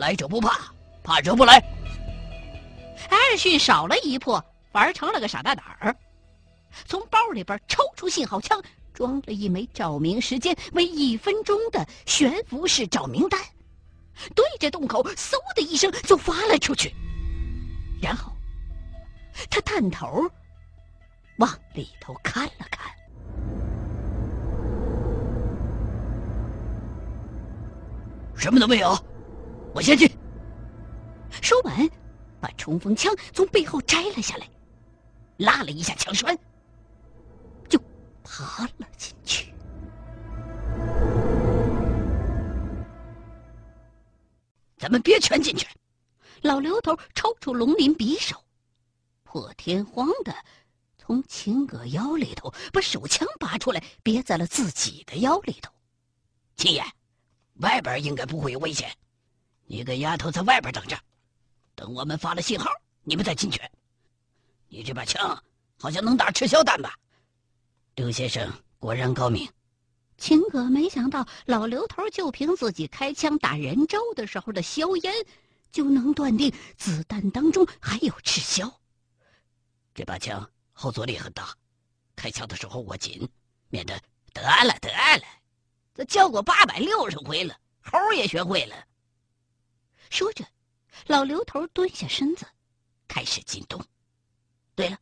来者不怕，怕者不来。艾尔逊少了一步，玩成了个傻大胆儿，从包里边抽出信号枪，装了一枚照明时间为一分钟的悬浮式照明弹，对着洞口嗖的一声就发了出去，然后他探头往里头看了看，什么都没有，我先进。说完，把冲锋枪从背后摘了下来，拉了一下枪栓，就爬了进去。咱们别全进去。老刘头抽出龙鳞匕首，破天荒的从秦葛腰里头把手枪拔出来，别在了自己的腰里头。秦爷，外边应该不会有危险，你跟丫头在外边等着，等我们发了信号，你们再进去。你这把枪好像能打赤霄弹吧？刘先生果然高明。秦可没想到老刘头就凭自己开枪打人咒的时候的硝烟，就能断定子弹当中还有赤霄。这把枪后坐力很大，开枪的时候握紧，免得得了得了。这教过八百六十回了，猴也学会了。说着，老刘头蹲下身子，开始进洞。对了，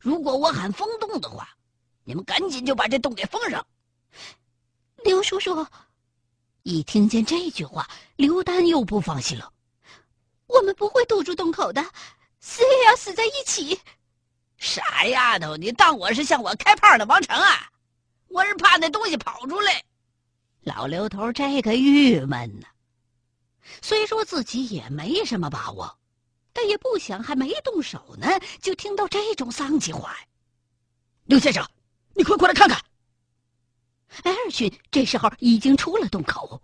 如果我喊封洞的话，你们赶紧就把这洞给封上。刘叔叔，一听见这句话，刘丹又不放心了。我们不会堵住洞口的，死也要死在一起。傻丫头，你当我是向我开炮的王成啊？我是怕那东西跑出来。老刘头这个郁闷呢。虽说自己也没什么把握，但也不想还没动手呢，就听到这种丧气话。刘先生，你快过来看看。艾尔逊这时候已经出了洞口，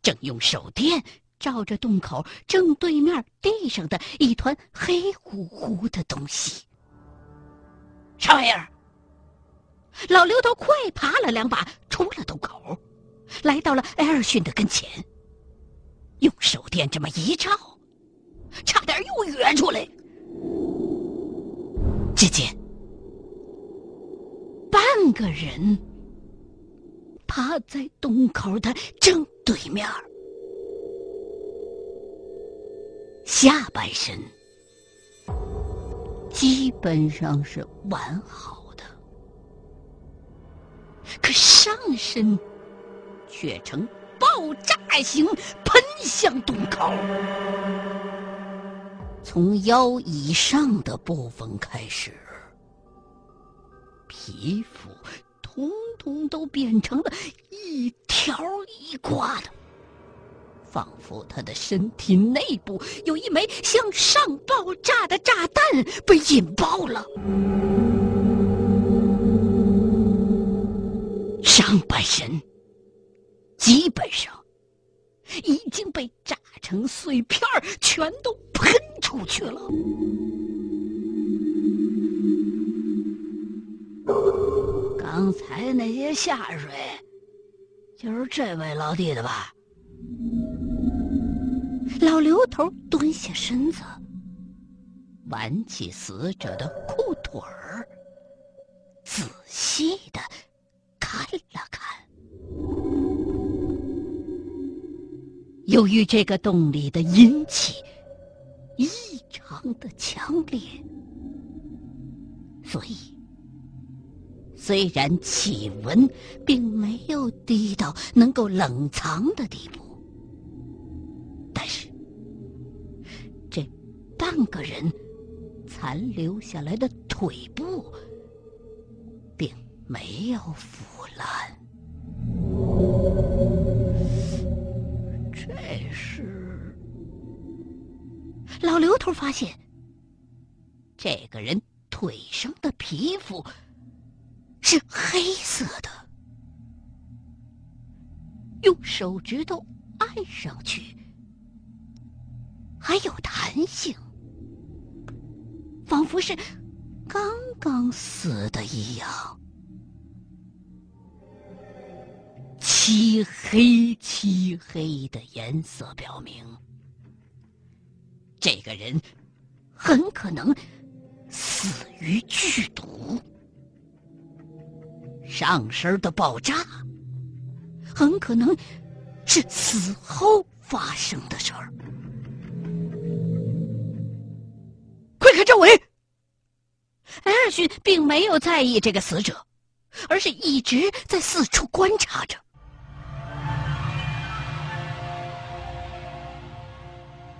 正用手电照着洞口正对面地上的一团黑乎乎的东西。啥玩意儿？老刘头快爬了两把，出了洞口，来到了艾尔逊的跟前，用手电这么一照，差点又约出来。只见半个人。趴在洞口的正对面，下半身基本上是完好的，可上身却呈爆炸型喷向洞口，从腰以上的部分开始，皮肤。通通都变成了一条一挂的，仿佛他的身体内部有一枚向上爆炸的炸弹被引爆了。上半身基本上已经被炸成碎片全都喷出去了。刚才那些下水，就是这位老弟的吧？老刘头蹲下身子，挽起死者的裤腿儿，仔细的看了看。由于这个洞里的阴气异常的强烈，所以。虽然气温并没有低到能够冷藏的地步，但是这半个人残留下来的腿部并没有腐老刘头发现，这个人腿上的皮肤。是黑色的，用手指头按上去，还有弹性，仿佛是刚刚死的一样。漆黑漆黑的颜色表明，这个人很可能死于剧毒。上身的爆炸很可能是死后发生的事儿。快看周围！艾尔逊并没有在意这个死者，而是一直在四处观察着。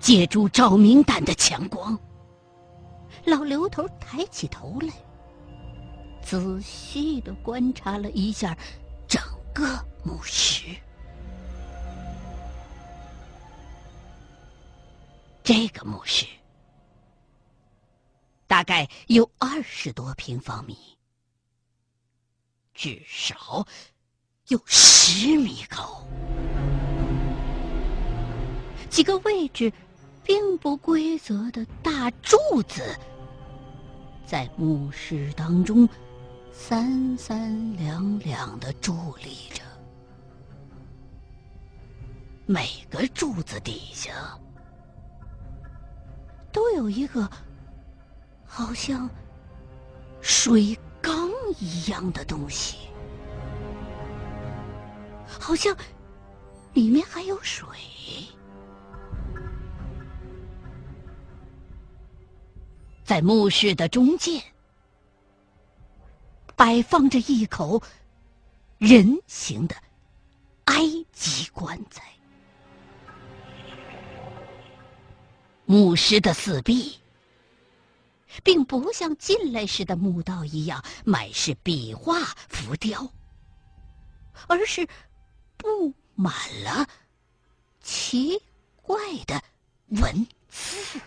借助照明弹的强光，老刘头抬起头来，仔细的观察了一下整个墓室。这个墓室大概有二十多平方米，至少有十米高，几个位置。并不规则的大柱子，在墓室当中三三两两的伫立着，每个柱子底下都有一个好像水缸一样的东西，好像里面还有水。在墓室的中间，摆放着一口人形的埃及棺材。墓室的四壁，并不像进来时的墓道一样满是壁画浮雕，而是布满了奇怪的文字。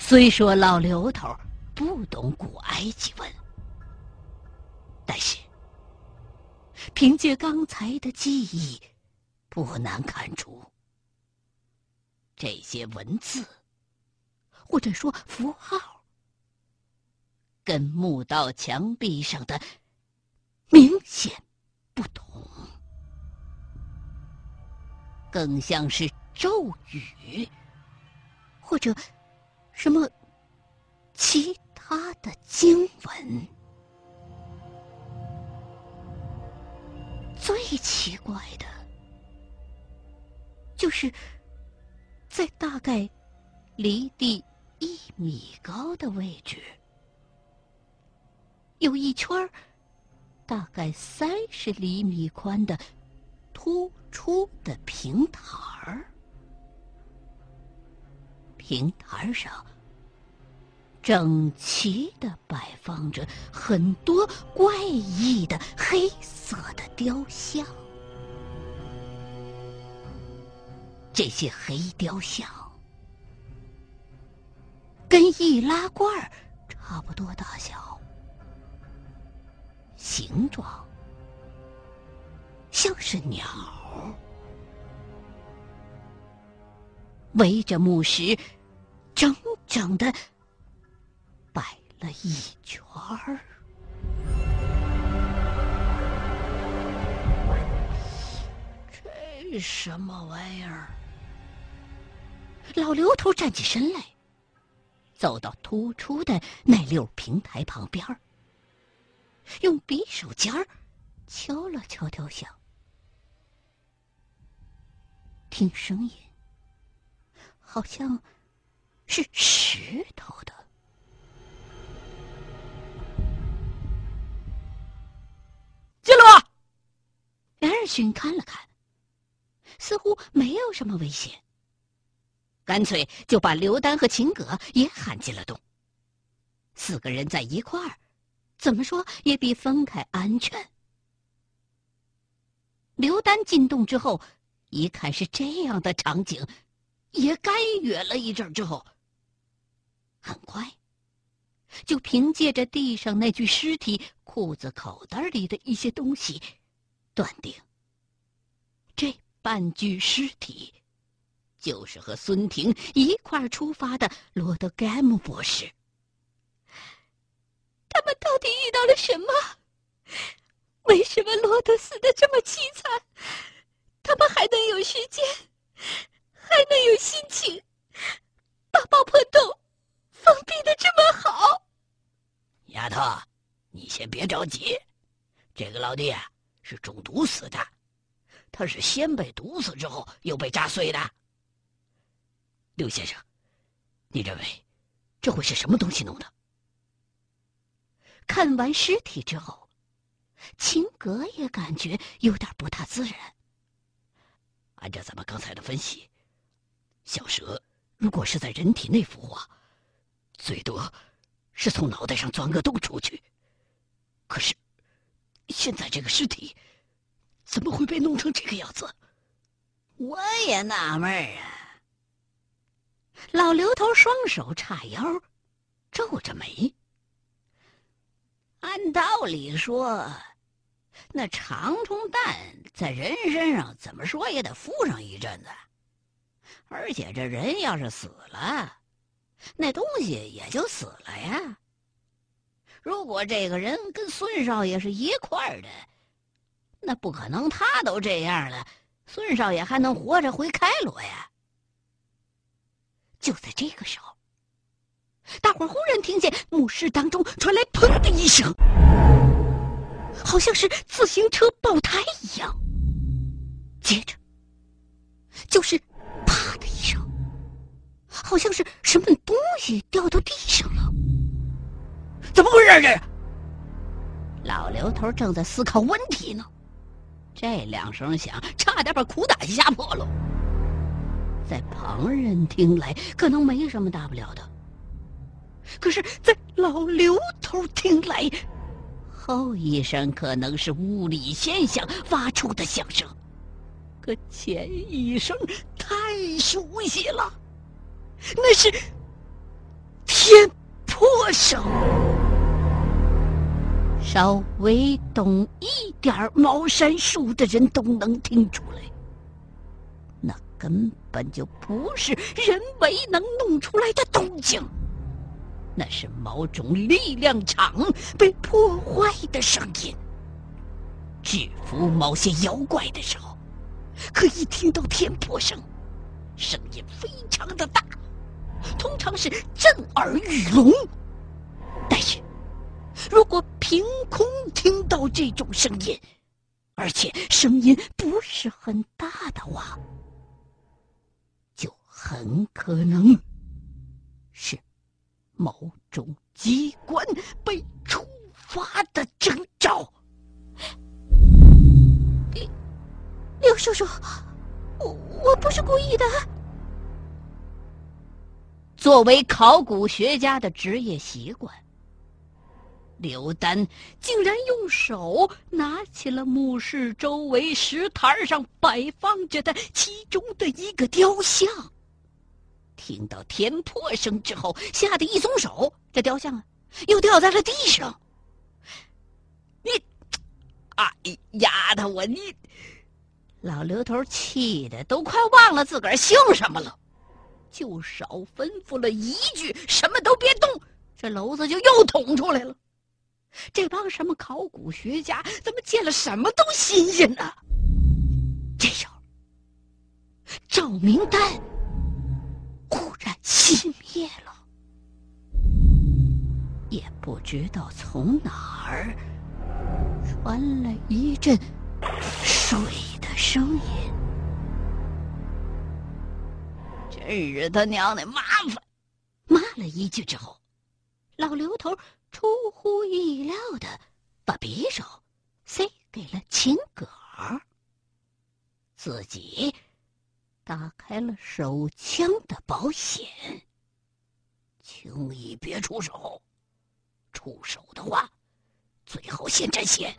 虽说老刘头不懂古埃及文，但是凭借刚才的记忆，不难看出这些文字或者说符号跟墓道墙壁上的明显不同，更像是咒语或者。什么其他的经文？最奇怪的，就是在大概离地一米高的位置，有一圈大概三十厘米宽的突出的平台儿。平台上整齐的摆放着很多怪异的黑色的雕像，这些黑雕像跟易拉罐差不多大小，形状像是鸟。围着墓石。整整的摆了一圈儿，这什么玩意儿？老刘头站起身来，走到突出的那溜平台旁边用匕首尖儿敲了敲雕像，听声音，好像。是石头的，进来吧。艾尔逊看了看，似乎没有什么危险，干脆就把刘丹和秦葛也喊进了洞。四个人在一块儿，怎么说也比分开安全。刘丹进洞之后，一看是这样的场景，也干哕了一阵之后。很快，就凭借着地上那具尸体裤子口袋里的一些东西，断定这半具尸体就是和孙婷一块出发的罗德盖姆博士。他们到底遇到了什么？为什么罗德死的这么凄惨？他们还能有时间，还能有心情，把爆破洞封闭的这么好？丫头，你先别着急，这个老弟啊是中毒死的，他是先被毒死之后又被炸碎的。刘先生，你认为这会是什么东西弄的？看完尸体之后，秦格也感觉有点不大自然。按照咱们刚才的分析，小蛇如果是在人体内孵化，最多是从脑袋上钻个洞出去。可是，现在这个尸体怎么会被弄成这个样子？我也纳闷啊。老刘头双手叉腰，皱着眉。按道理说，那长虫蛋在人身上怎么说也得附上一阵子，而且这人要是死了，那东西也就死了呀。如果这个人跟孙少爷是一块儿的，那不可能他都这样了，孙少爷还能活着回开罗呀？就在这个时候。大伙忽然听见墓室当中传来“砰”的一声，好像是自行车爆胎一样。接着就是“”，好像是什么东西掉到地上了。怎么回事？这老刘头正在思考问题呢，这两声响差点把苦胆吓破了。在旁人听来，可能没什么大不了的。可是，在老刘头听来，后一声可能是物理现象发出的响声，可前一声太熟悉了，那是天破声。稍微懂一点茅山术的人都能听出来，那根本就不是人为能弄出来的动静。那是某种力量场被破坏的声音。制服某些妖怪的时候，可以听到天破声，声音非常的大，通常是震耳欲聋。但是，如果凭空听到这种声音，而且声音不是很大的话，就很可能是。某种机关被触发的征兆。刘叔叔，作为考古学家的职业习惯，刘丹竟然用手拿起了墓室周围石台上摆放着的其中的一个雕像。听到天破声之后，吓得一松手，这雕像啊，又掉在了地上。你，哎，丫头我你，老刘头气的都快忘了自个儿姓什么了，就少吩咐了一句“什么都别动”，这篓子就又捅出来了。这帮什么考古学家怎么见了什么都新鲜呢？这时候，照明弹。忽然熄灭了，也不知道从哪儿传来一阵水的声音。日他娘的麻烦！骂了一句之后，老刘头出乎意料的把匕首塞给了秦葛儿，自己。打开了手枪的保险，轻易别出手，出手的话，最好先沾血。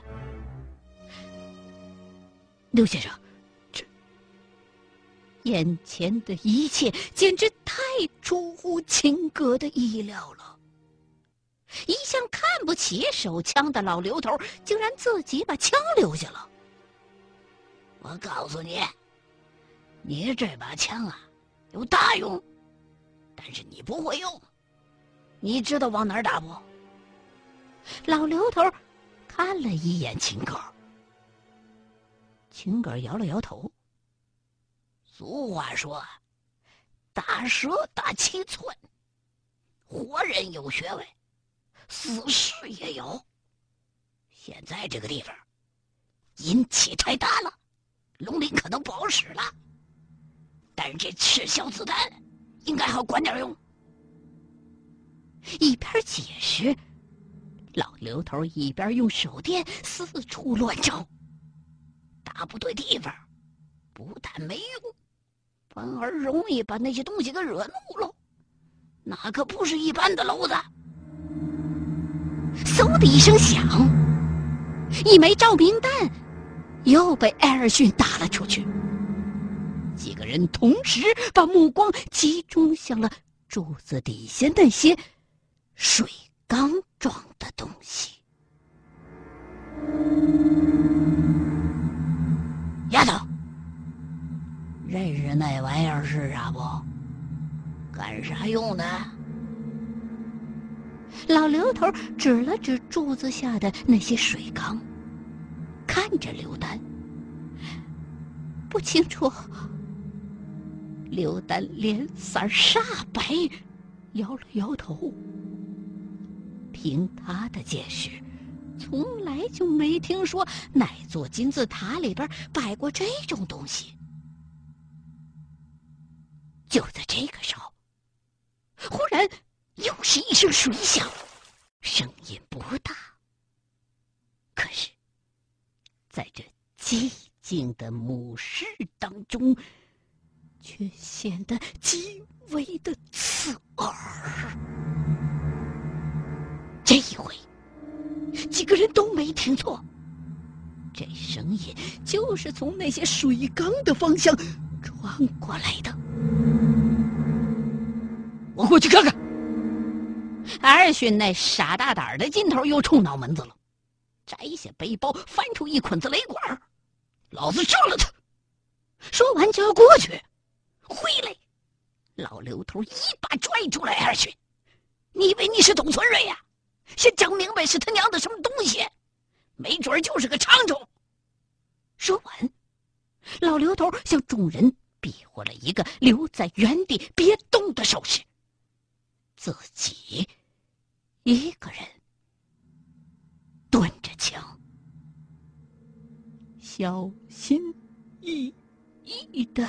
刘先生，眼前的一切简直太出乎秦哥的意料了。一向看不起手枪的老刘头，竟然自己把枪留下了。我告诉你。你这把枪啊，有大用，但是你不会用。你知道往哪儿打不？老刘头看了一眼秦哥，秦哥摇了摇头，俗话说：“打蛇打七寸。”活人有穴位，死尸也有。现在这个地方阴气太大了，龙鳞可能不好使了。但是这赤小子弹应该好管点用。一边解释，老刘头一边用手电四处乱照。打不对地方，不但没用，反而容易把那些东西给惹怒了。那可不是一般的篓子。嗖的一声响，一枚照明弹又被艾尔逊打了出去。几个人同时把目光集中向了柱子底下那些水缸状的东西。丫头，认识那玩意儿是啥不？干啥用的？老刘头指了指柱子下的那些水缸，看着刘丹，不清楚。刘丹脸色煞白，摇了摇头。凭他的见识，从来就没听说哪座金字塔里边摆过这种东西。就在这个时候，忽然又是一声水响，声音不大，可是，在这寂静的墓室当中。却显得极为的刺耳。这一回，几个人都没听错，这声音就是从那些水缸的方向传过来的。我过去看看。艾尔逊那傻大胆的劲头又冲脑门子了，摘下背包，翻出一捆子雷管，老子炸了他！说完就要过去。回来！老刘头一把拽住了艾尔逊。你以为你是董存瑞呀？先整明白是他娘的什么东西，没准就是个长虫。说完，老刘头向众人比划了一个留在原地别动的手势，自己一个人端着枪，小心翼翼的。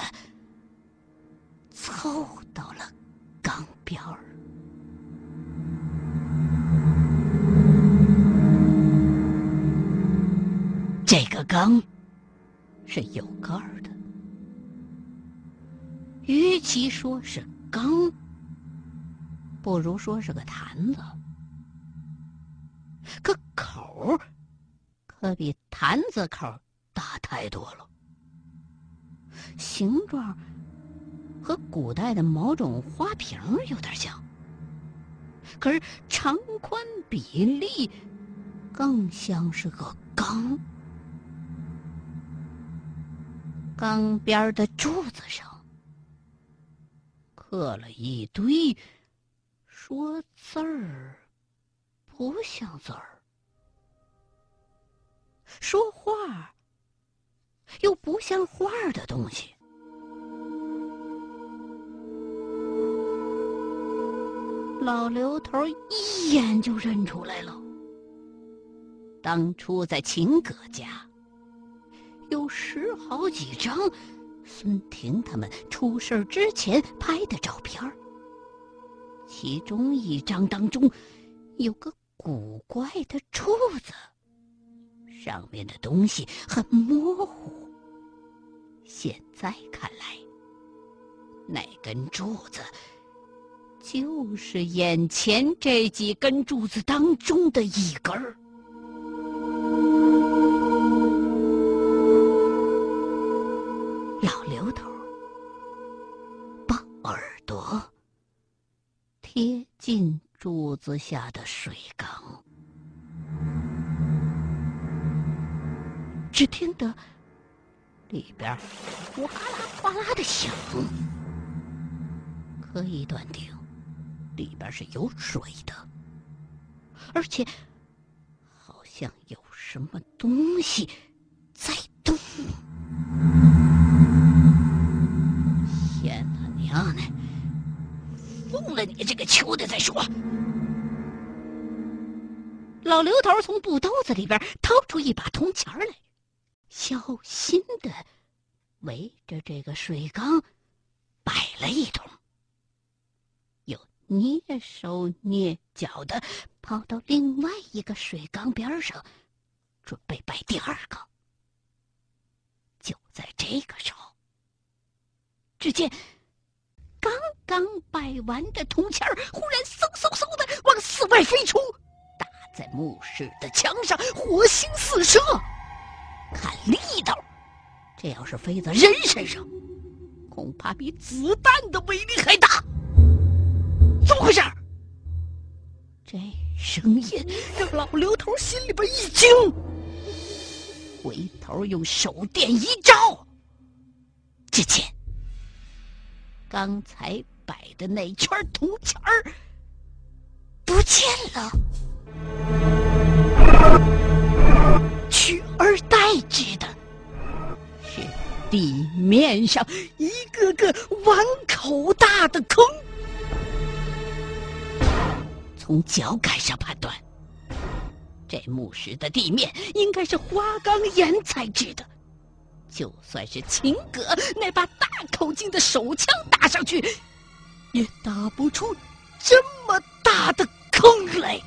凑到了缸边儿。这个缸是有盖儿的，与其说是缸，不如说是个坛子。可口可比坛子口大太多了，形状。和古代的某种花瓶有点像，可是长宽比例更像是个缸。缸边的柱子上刻了一堆说字儿不像字儿，说话又不像话的东西。老刘头一眼就认出来了。当初在秦葛家，有十好几张孙婷他们出事之前拍的照片其中一张当中有个古怪的柱子，上面的东西很模糊。现在看来，那根柱子。就是眼前这几根柱子当中的一根。进柱子下的水缸，只听得里边哗啦哗啦的响，可以断定。里边是有水的，而且好像有什么东西在动。了你这个球的再说。老刘头从布兜子里边掏出一把铜钱来，小心的围着这个水缸摆了一通，又蹑手蹑脚的跑到另外一个水缸边上，准备摆第二个。就在这个时候，只见刚刚摆完的铜钱忽然嗖嗖嗖的往四外飞出。打在墓室的墙上火星四射，看力道，这要是飞在人身上，恐怕比子弹的威力还大。怎么回事？这声音让老刘头心里边一惊，回头用手电一照，只见刚才摆的那圈铜钱儿不见了。取而代之的是地面上一个个碗口大的坑。从脚感上判断，这墓室的地面应该是花岗岩材质的。就算是秦葛那把大口径的手枪打上去，也打不出这么大的坑来。